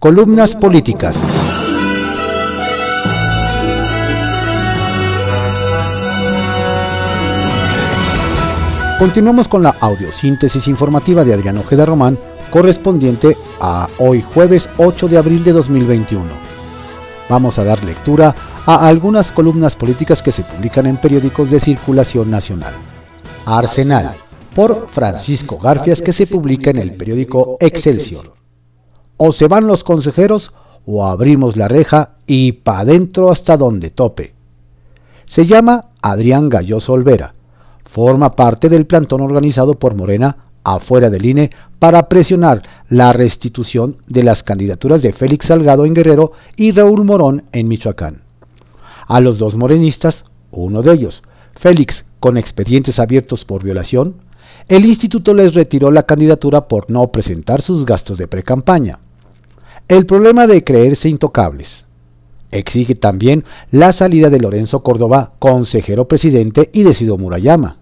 Columnas políticas. Continuamos con la audiosíntesis informativa de Adrián Ojeda Román, correspondiente a hoy jueves 8 de abril de 2021. Vamos a dar lectura a algunas columnas políticas que se publican en periódicos de circulación nacional. Arsenal, por Francisco Garfias, que se publica en el periódico Excelsior. O se van los consejeros o abrimos la reja y pa' dentro hasta donde tope. Se llama Adrián Galloso Olvera forma parte del plantón organizado por Morena afuera del INE para presionar la restitución de las candidaturas de Félix Salgado en Guerrero y Raúl Morón en Michoacán. A los dos morenistas, uno de ellos, Félix, con expedientes abiertos por violación, el instituto les retiró la candidatura por no presentar sus gastos de precampaña. El problema de creerse intocables. Exige también la salida de Lorenzo Córdoba, consejero presidente, y de Sido Murayama.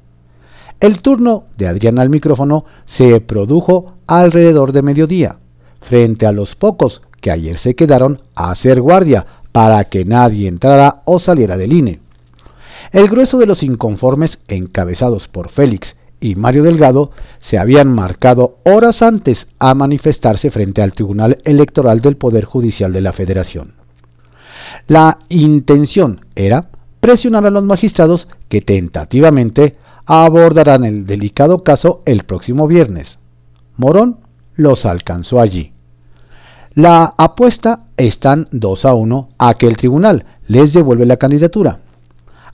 El turno de Adrián al micrófono se produjo alrededor de mediodía, frente a los pocos que ayer se quedaron a hacer guardia para que nadie entrara o saliera del INE. El grueso de los inconformes, encabezados por Félix y Mario Delgado, se habían marcado horas antes a manifestarse frente al Tribunal Electoral del Poder Judicial de la Federación. La intención era presionar a los magistrados que tentativamente abordarán el delicado caso el próximo viernes. Morón los alcanzó allí. La apuesta están 2 a 1 a que el tribunal les devuelve la candidatura.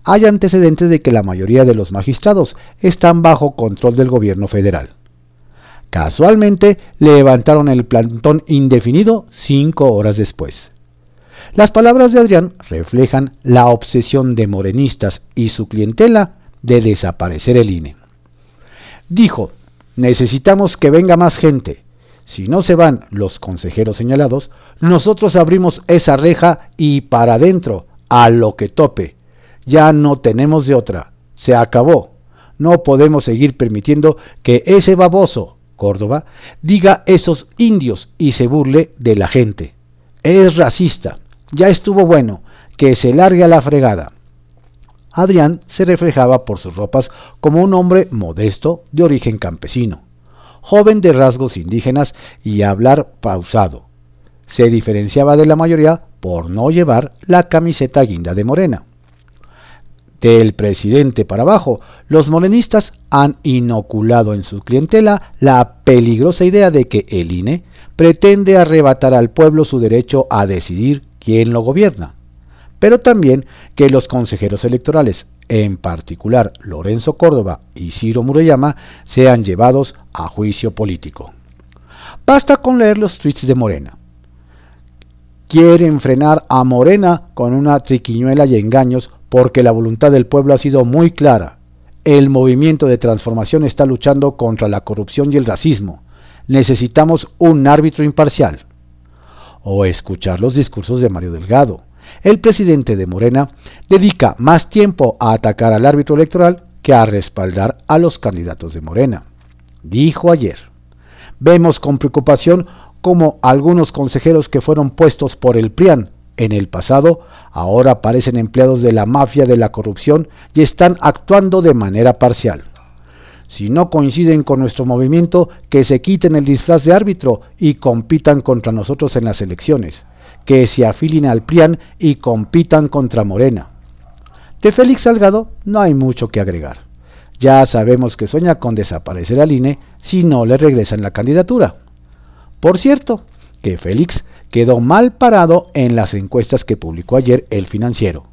Hay antecedentes de que la mayoría de los magistrados están bajo control del gobierno federal. Casualmente levantaron el plantón indefinido cinco horas después. Las palabras de Adrián reflejan la obsesión de morenistas y su clientela de desaparecer el INE. Dijo, necesitamos que venga más gente. Si no se van los consejeros señalados, nosotros abrimos esa reja y para adentro, a lo que tope. Ya no tenemos de otra. Se acabó. No podemos seguir permitiendo que ese baboso, Córdoba, diga esos indios y se burle de la gente. Es racista. Ya estuvo bueno. Que se largue a la fregada. Adrián se reflejaba por sus ropas como un hombre modesto de origen campesino, joven de rasgos indígenas y hablar pausado. Se diferenciaba de la mayoría por no llevar la camiseta guinda de morena. Del presidente para abajo, los morenistas han inoculado en su clientela la peligrosa idea de que el INE pretende arrebatar al pueblo su derecho a decidir quién lo gobierna pero también que los consejeros electorales, en particular Lorenzo Córdoba y Ciro Murayama, sean llevados a juicio político. Basta con leer los tweets de Morena. Quieren frenar a Morena con una triquiñuela y engaños porque la voluntad del pueblo ha sido muy clara. El movimiento de transformación está luchando contra la corrupción y el racismo. Necesitamos un árbitro imparcial. O escuchar los discursos de Mario Delgado el presidente de Morena dedica más tiempo a atacar al árbitro electoral que a respaldar a los candidatos de Morena. Dijo ayer, vemos con preocupación cómo algunos consejeros que fueron puestos por el PRIAN en el pasado ahora parecen empleados de la mafia de la corrupción y están actuando de manera parcial. Si no coinciden con nuestro movimiento, que se quiten el disfraz de árbitro y compitan contra nosotros en las elecciones que se afilien al PRIAN y compitan contra Morena. De Félix Salgado no hay mucho que agregar. Ya sabemos que sueña con desaparecer al INE si no le regresan la candidatura. Por cierto, que Félix quedó mal parado en las encuestas que publicó ayer el financiero.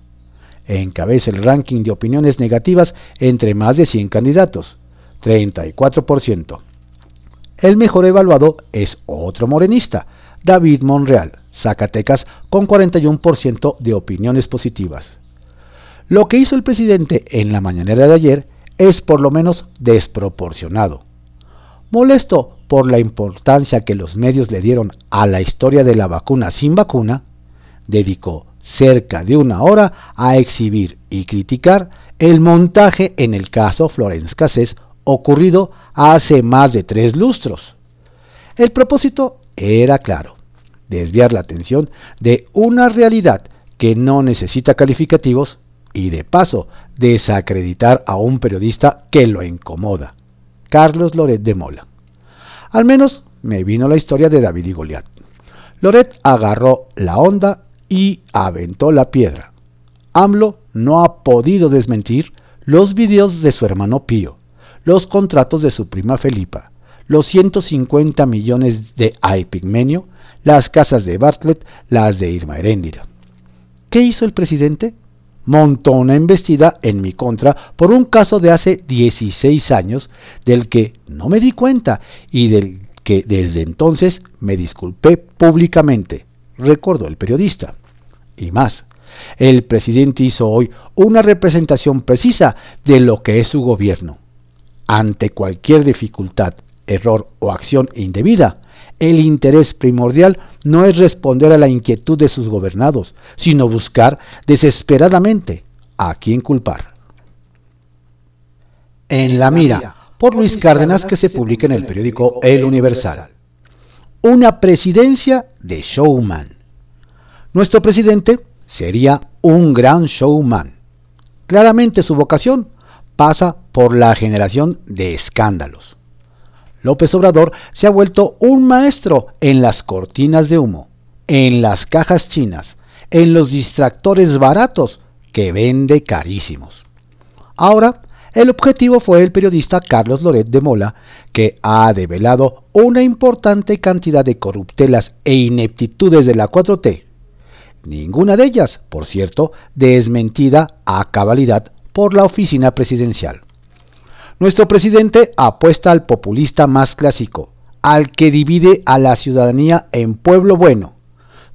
Encabeza el ranking de opiniones negativas entre más de 100 candidatos, 34%. El mejor evaluado es otro morenista, David Monreal, Zacatecas, con 41% de opiniones positivas. Lo que hizo el presidente en la mañanera de ayer es por lo menos desproporcionado. Molesto por la importancia que los medios le dieron a la historia de la vacuna sin vacuna, dedicó cerca de una hora a exhibir y criticar el montaje en el caso Florence Cassés ocurrido hace más de tres lustros. El propósito era claro, desviar la atención de una realidad que no necesita calificativos y de paso desacreditar a un periodista que lo incomoda. Carlos Loret de Mola. Al menos me vino la historia de David y Goliat. Loret agarró la onda y aventó la piedra. AMLO no ha podido desmentir los videos de su hermano Pío, los contratos de su prima Felipa, los 150 millones de Aipigmenio, las casas de Bartlett, las de Irma Heréndira. ¿Qué hizo el presidente? Montó una embestida en mi contra por un caso de hace 16 años del que no me di cuenta y del que desde entonces me disculpé públicamente, recordó el periodista. Y más, el presidente hizo hoy una representación precisa de lo que es su gobierno. Ante cualquier dificultad, error o acción indebida, el interés primordial no es responder a la inquietud de sus gobernados, sino buscar desesperadamente a quién culpar. En la mira, por Luis Cárdenas, que se publica en el periódico El Universal. Una presidencia de showman. Nuestro presidente sería un gran showman. Claramente su vocación pasa por la generación de escándalos. López Obrador se ha vuelto un maestro en las cortinas de humo, en las cajas chinas, en los distractores baratos que vende carísimos. Ahora, el objetivo fue el periodista Carlos Loret de Mola, que ha develado una importante cantidad de corruptelas e ineptitudes de la 4T ninguna de ellas, por cierto, desmentida a cabalidad por la oficina presidencial. Nuestro presidente apuesta al populista más clásico, al que divide a la ciudadanía en pueblo bueno,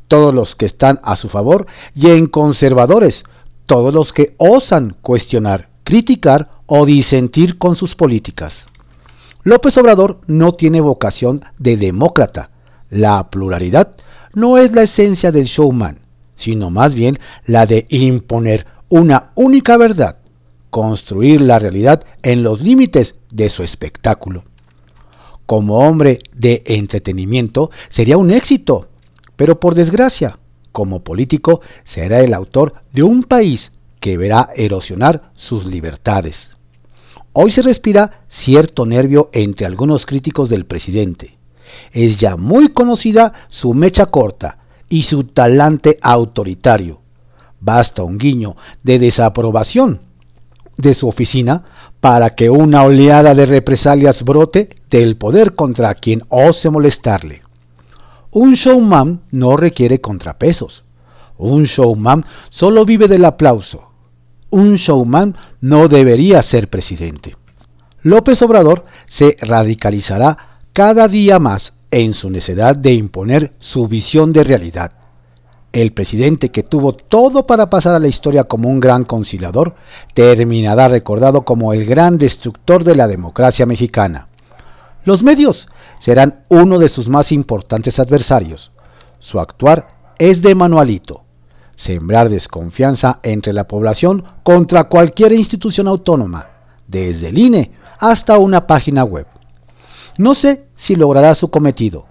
todos los que están a su favor, y en conservadores, todos los que osan cuestionar, criticar o disentir con sus políticas. López Obrador no tiene vocación de demócrata. La pluralidad no es la esencia del showman sino más bien la de imponer una única verdad, construir la realidad en los límites de su espectáculo. Como hombre de entretenimiento sería un éxito, pero por desgracia, como político será el autor de un país que verá erosionar sus libertades. Hoy se respira cierto nervio entre algunos críticos del presidente. Es ya muy conocida su mecha corta, y su talante autoritario. Basta un guiño de desaprobación de su oficina para que una oleada de represalias brote del poder contra quien ose molestarle. Un showman no requiere contrapesos. Un showman solo vive del aplauso. Un showman no debería ser presidente. López Obrador se radicalizará cada día más en su necedad de imponer su visión de realidad. El presidente que tuvo todo para pasar a la historia como un gran conciliador, terminará recordado como el gran destructor de la democracia mexicana. Los medios serán uno de sus más importantes adversarios. Su actuar es de manualito. Sembrar desconfianza entre la población contra cualquier institución autónoma, desde el INE hasta una página web. No sé si logrará su cometido.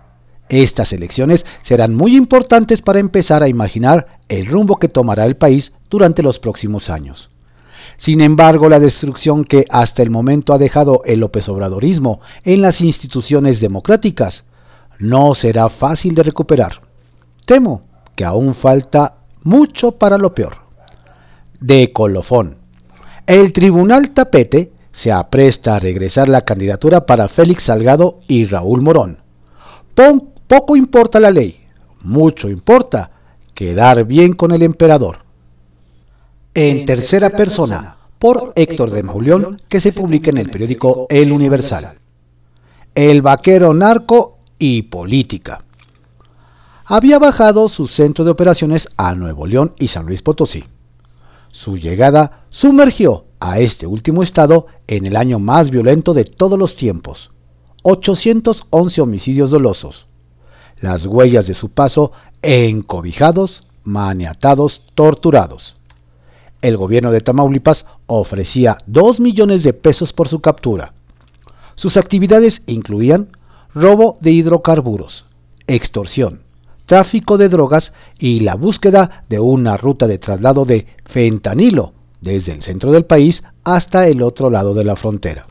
Estas elecciones serán muy importantes para empezar a imaginar el rumbo que tomará el país durante los próximos años. Sin embargo, la destrucción que hasta el momento ha dejado el López Obradorismo en las instituciones democráticas no será fácil de recuperar. Temo que aún falta mucho para lo peor. De colofón. El Tribunal Tapete se apresta a regresar la candidatura para Félix Salgado y Raúl Morón. Poco importa la ley, mucho importa quedar bien con el emperador. En tercera persona, por Héctor de Mauleón, que se publica en el periódico El Universal. El vaquero narco y política. Había bajado su centro de operaciones a Nuevo León y San Luis Potosí. Su llegada sumergió a este último estado en el año más violento de todos los tiempos, 811 homicidios dolosos. Las huellas de su paso encobijados, maniatados, torturados. El gobierno de Tamaulipas ofrecía 2 millones de pesos por su captura. Sus actividades incluían robo de hidrocarburos, extorsión, tráfico de drogas y la búsqueda de una ruta de traslado de fentanilo desde el centro del país hasta el otro lado de la frontera.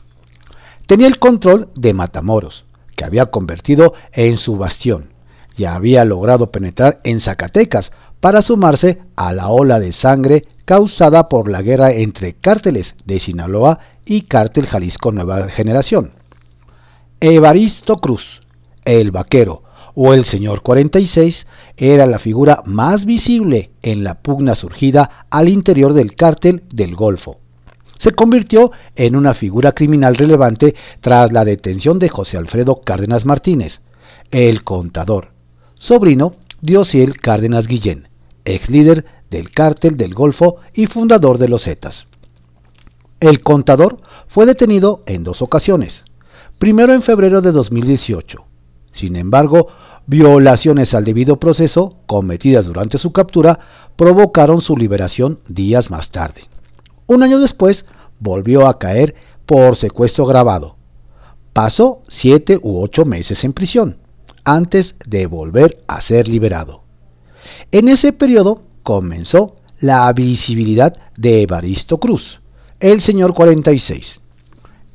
Tenía el control de Matamoros, que había convertido en su bastión, y había logrado penetrar en Zacatecas para sumarse a la ola de sangre causada por la guerra entre cárteles de Sinaloa y cártel Jalisco Nueva Generación. Evaristo Cruz, el vaquero o el señor 46 era la figura más visible en la pugna surgida al interior del cártel del Golfo. Se convirtió en una figura criminal relevante tras la detención de José Alfredo Cárdenas Martínez, el contador, sobrino de Ociel Cárdenas Guillén, ex líder del cártel del Golfo y fundador de los Zetas. El contador fue detenido en dos ocasiones, primero en febrero de 2018. Sin embargo, violaciones al debido proceso cometidas durante su captura provocaron su liberación días más tarde. Un año después volvió a caer por secuestro grabado. Pasó siete u ocho meses en prisión antes de volver a ser liberado. En ese periodo comenzó la visibilidad de Evaristo Cruz, el señor 46.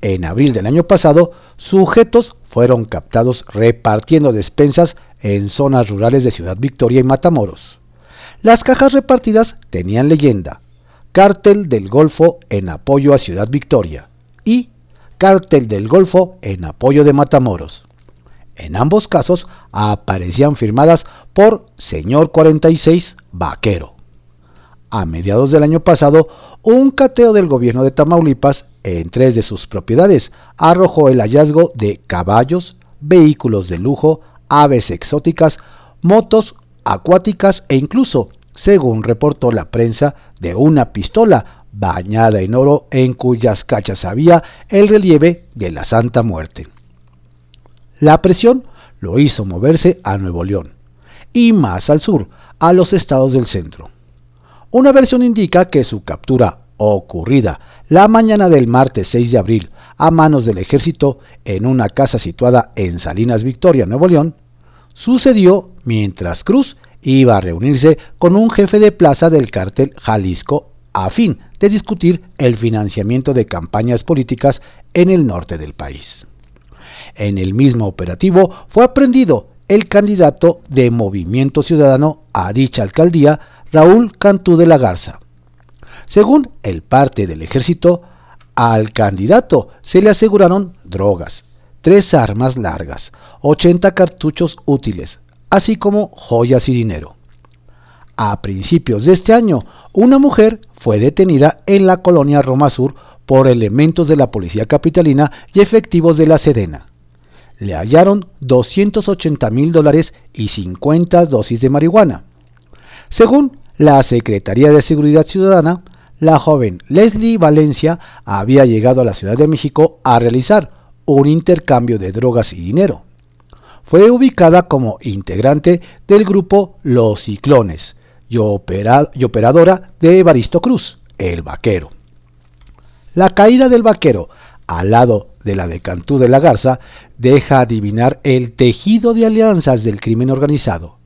En abril del año pasado, sujetos fueron captados repartiendo despensas en zonas rurales de Ciudad Victoria y Matamoros. Las cajas repartidas tenían leyenda, Cártel del Golfo en apoyo a Ciudad Victoria y Cártel del Golfo en apoyo de Matamoros. En ambos casos aparecían firmadas por Señor 46 Vaquero. A mediados del año pasado, un cateo del gobierno de Tamaulipas en tres de sus propiedades arrojó el hallazgo de caballos, vehículos de lujo, aves exóticas, motos acuáticas e incluso, según reportó la prensa, de una pistola bañada en oro en cuyas cachas había el relieve de la Santa Muerte. La presión lo hizo moverse a Nuevo León y más al sur, a los estados del centro. Una versión indica que su captura ocurrida la mañana del martes 6 de abril a manos del ejército en una casa situada en Salinas Victoria, Nuevo León, sucedió mientras Cruz iba a reunirse con un jefe de plaza del cártel Jalisco a fin de discutir el financiamiento de campañas políticas en el norte del país. En el mismo operativo fue aprendido el candidato de Movimiento Ciudadano a dicha alcaldía, Raúl Cantú de la Garza. Según el parte del ejército, al candidato se le aseguraron drogas, tres armas largas, 80 cartuchos útiles, así como joyas y dinero. A principios de este año, una mujer fue detenida en la colonia Roma Sur por elementos de la policía capitalina y efectivos de la Sedena le hallaron 280 mil dólares y 50 dosis de marihuana. Según la Secretaría de Seguridad Ciudadana, la joven Leslie Valencia había llegado a la Ciudad de México a realizar un intercambio de drogas y dinero. Fue ubicada como integrante del grupo Los Ciclones y, operadora de Evaristo Cruz, el vaquero. La caída del vaquero al lado de la de Cantú de la Garza, deja adivinar el tejido de alianzas del crimen organizado.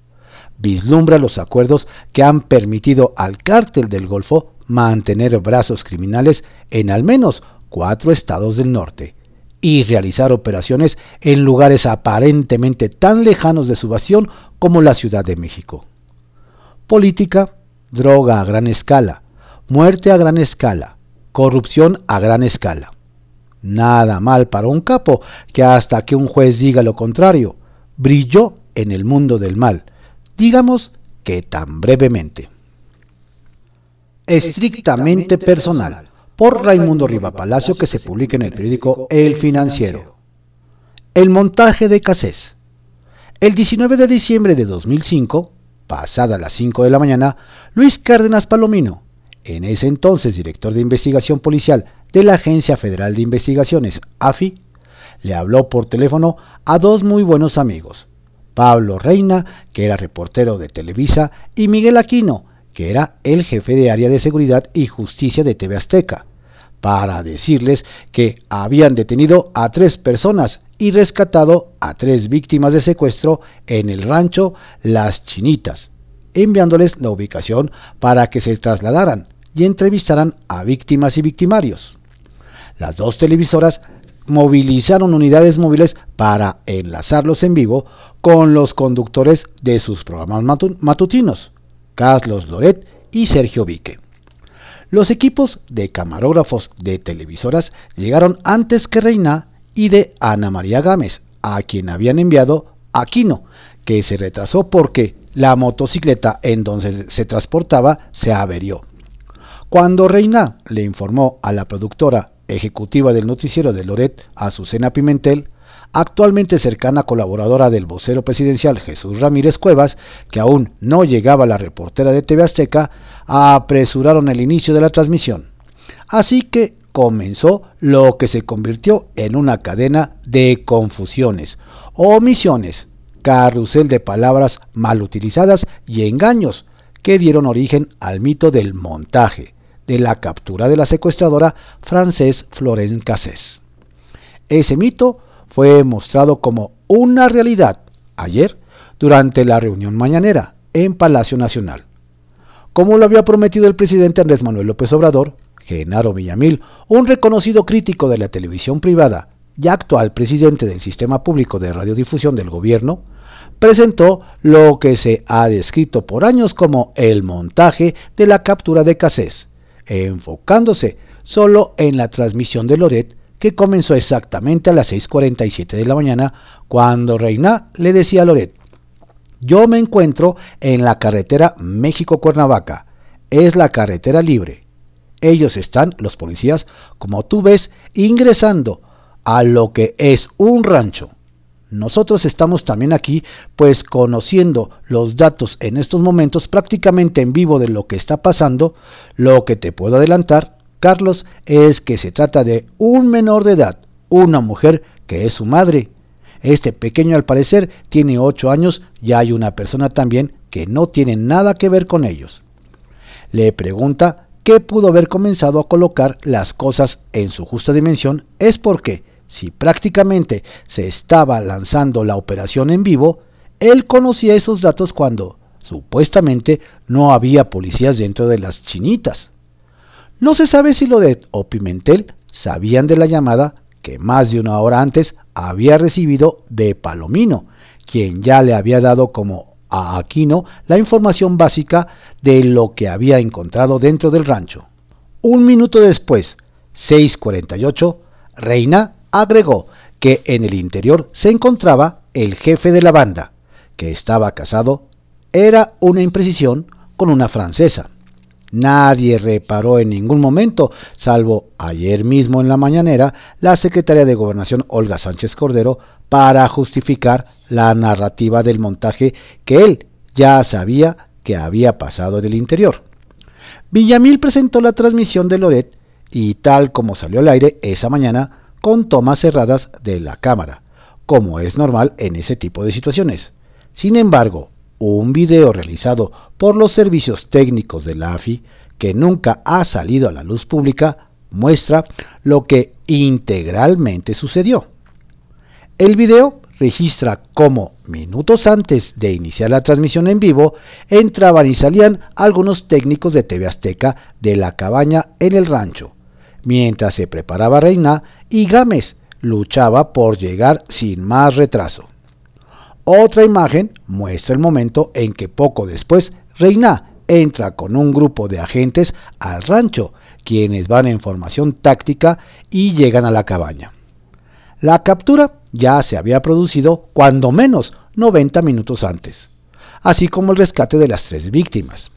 Vislumbra los acuerdos que han permitido al cártel del Golfo mantener brazos criminales en al menos cuatro estados del norte y realizar operaciones en lugares aparentemente tan lejanos de su bastión como la Ciudad de México. Política, droga a gran escala, muerte a gran escala, corrupción a gran escala. Nada mal para un capo que hasta que un juez diga lo contrario, brilló en el mundo del mal, digamos que tan brevemente. Estrictamente personal, por Raimundo Riva Palacio, que se publica en el periódico El Financiero. El montaje de Casés. El 19 de diciembre de 2005, pasada las 5 de la mañana, Luis Cárdenas Palomino, en ese entonces director de investigación policial de la Agencia Federal de Investigaciones, AFI, le habló por teléfono a dos muy buenos amigos, Pablo Reina, que era reportero de Televisa, y Miguel Aquino, que era el jefe de área de seguridad y justicia de TV Azteca, para decirles que habían detenido a tres personas y rescatado a tres víctimas de secuestro en el rancho Las Chinitas, enviándoles la ubicación para que se trasladaran y entrevistaran a víctimas y victimarios. Las dos televisoras movilizaron unidades móviles para enlazarlos en vivo con los conductores de sus programas matutinos, Carlos Loret y Sergio Vique. Los equipos de camarógrafos de televisoras llegaron antes que Reina y de Ana María Gámez, a quien habían enviado Aquino, que se retrasó porque la motocicleta en donde se transportaba se averió. Cuando Reina le informó a la productora ejecutiva del noticiero de Loret, Azucena Pimentel, actualmente cercana colaboradora del vocero presidencial Jesús Ramírez Cuevas, que aún no llegaba la reportera de TV Azteca, apresuraron el inicio de la transmisión. Así que comenzó lo que se convirtió en una cadena de confusiones, omisiones, carrusel de palabras mal utilizadas y engaños que dieron origen al mito del montaje, de la captura de la secuestradora francés Florence Cassés. Ese mito fue mostrado como una realidad ayer durante la reunión mañanera en Palacio Nacional. Como lo había prometido el presidente Andrés Manuel López Obrador, Genaro Villamil, un reconocido crítico de la televisión privada y actual presidente del sistema público de radiodifusión del gobierno, presentó lo que se ha descrito por años como el montaje de la captura de Cassés, enfocándose solo en la transmisión de Loret que comenzó exactamente a las 6.47 de la mañana cuando Reina le decía a Loret, yo me encuentro en la carretera México-Cuernavaca, es la carretera libre, ellos están, los policías, como tú ves, ingresando a lo que es un rancho. Nosotros estamos también aquí, pues conociendo los datos en estos momentos prácticamente en vivo de lo que está pasando, lo que te puedo adelantar, Carlos, es que se trata de un menor de edad, una mujer que es su madre. Este pequeño al parecer tiene 8 años y hay una persona también que no tiene nada que ver con ellos. Le pregunta que pudo haber comenzado a colocar las cosas en su justa dimensión es porque, si prácticamente se estaba lanzando la operación en vivo, él conocía esos datos cuando, supuestamente, no había policías dentro de las chinitas. No se sabe si Lodet o Pimentel sabían de la llamada que más de una hora antes había recibido de Palomino, quien ya le había dado como a Aquino la información básica de lo que había encontrado dentro del rancho. Un minuto después, 6.48, Reina agregó que en el interior se encontraba el jefe de la banda, que estaba casado, era una imprecisión con una francesa. Nadie reparó en ningún momento, salvo ayer mismo en la mañanera, la secretaria de Gobernación Olga Sánchez Cordero para justificar la narrativa del montaje que él ya sabía que había pasado en el interior. Villamil presentó la transmisión de Loret y tal como salió al aire esa mañana con tomas cerradas de la cámara, como es normal en ese tipo de situaciones. Sin embargo, un video realizado por los servicios técnicos de la AFI, que nunca ha salido a la luz pública, muestra lo que integralmente sucedió. El video registra cómo, minutos antes de iniciar la transmisión en vivo, entraban y salían algunos técnicos de TV Azteca de la cabaña en el rancho, mientras se preparaba Reina y Gámez luchaba por llegar sin más retraso. Otra imagen muestra el momento en que poco después Reina entra con un grupo de agentes al rancho, quienes van en formación táctica y llegan a la cabaña. La captura ya se había producido cuando menos 90 minutos antes, así como el rescate de las tres víctimas.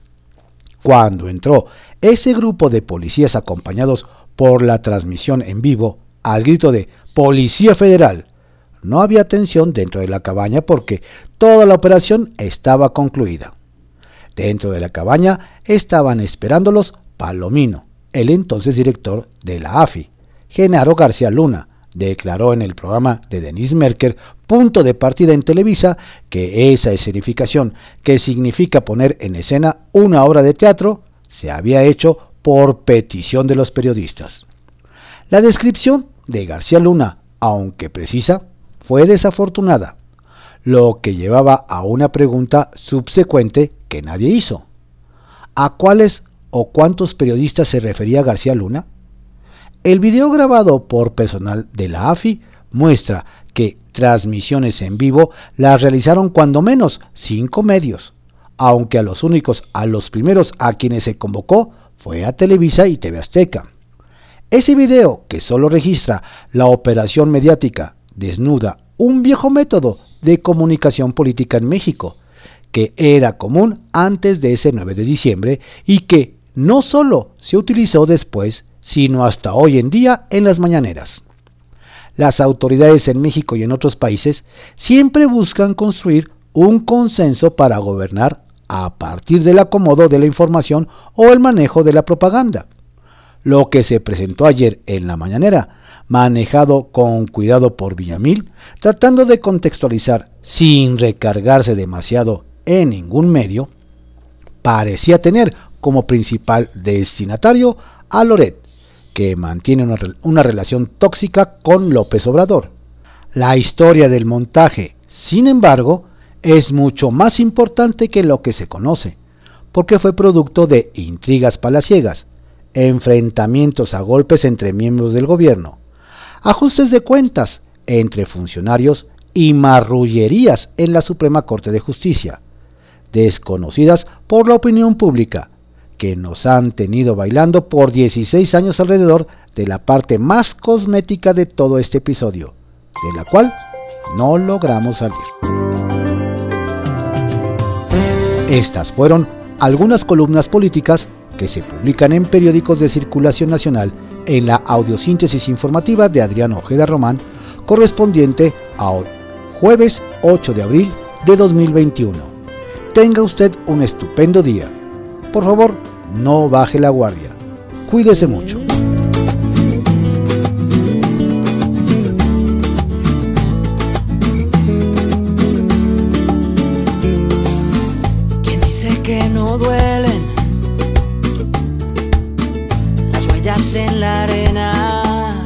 Cuando entró ese grupo de policías acompañados por la transmisión en vivo al grito de Policía Federal, no había tensión dentro de la cabaña porque toda la operación estaba concluida. Dentro de la cabaña estaban esperándolos Palomino, el entonces director de la AFI, Genaro García Luna, declaró en el programa de Denise Merker, punto de partida en Televisa, que esa escenificación, que significa poner en escena una obra de teatro, se había hecho por petición de los periodistas. La descripción de García Luna, aunque precisa, fue desafortunada, lo que llevaba a una pregunta subsecuente que nadie hizo. ¿A cuáles o cuántos periodistas se refería García Luna? El video grabado por personal de la AFI muestra que transmisiones en vivo las realizaron cuando menos cinco medios, aunque a los únicos, a los primeros a quienes se convocó fue a Televisa y TV Azteca. Ese video, que solo registra la operación mediática, desnuda un viejo método de comunicación política en México, que era común antes de ese 9 de diciembre y que no solo se utilizó después, sino hasta hoy en día en las mañaneras. Las autoridades en México y en otros países siempre buscan construir un consenso para gobernar a partir del acomodo de la información o el manejo de la propaganda. Lo que se presentó ayer en la mañanera, manejado con cuidado por Villamil, tratando de contextualizar sin recargarse demasiado en ningún medio, parecía tener como principal destinatario a Loret, que mantiene una, una, relación tóxica con López Obrador. La historia del montaje, sin embargo, es mucho más importante que lo que se conoce, porque fue producto de intrigas palaciegas, enfrentamientos a golpes entre miembros del gobierno, ajustes de cuentas entre funcionarios y marrullerías en la Suprema Corte de Justicia, desconocidas por la opinión pública, que nos han tenido bailando por 16 años alrededor de la parte más cosmética de todo este episodio, de la cual no logramos salir. Estas fueron algunas columnas políticas que se publican en periódicos de circulación nacional en la audiosíntesis informativa de Adrián Ojeda Román, correspondiente a hoy, jueves 8 de abril de 2021. Tenga usted un estupendo día. Por favor, no baje la guardia. Cuídese mucho. En la arena.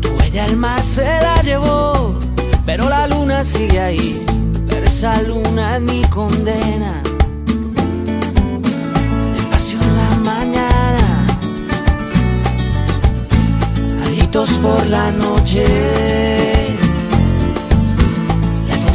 Tu huella el mar se la llevó, pero la luna sigue ahí. Pero esa luna es mi condena. Despacio en la mañana, gritos por la noche.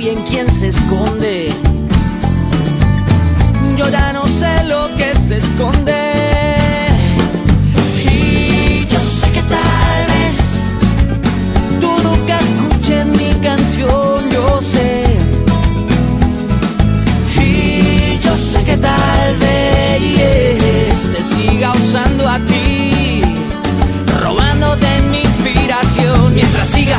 Bien quién se esconde. Yo ya no sé lo que se esconde. Y yo sé que tal vez tú nunca escuches mi canción, yo sé. Y yo sé que tal vez te siga usando a ti, robándote mi inspiración, mientras siga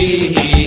He.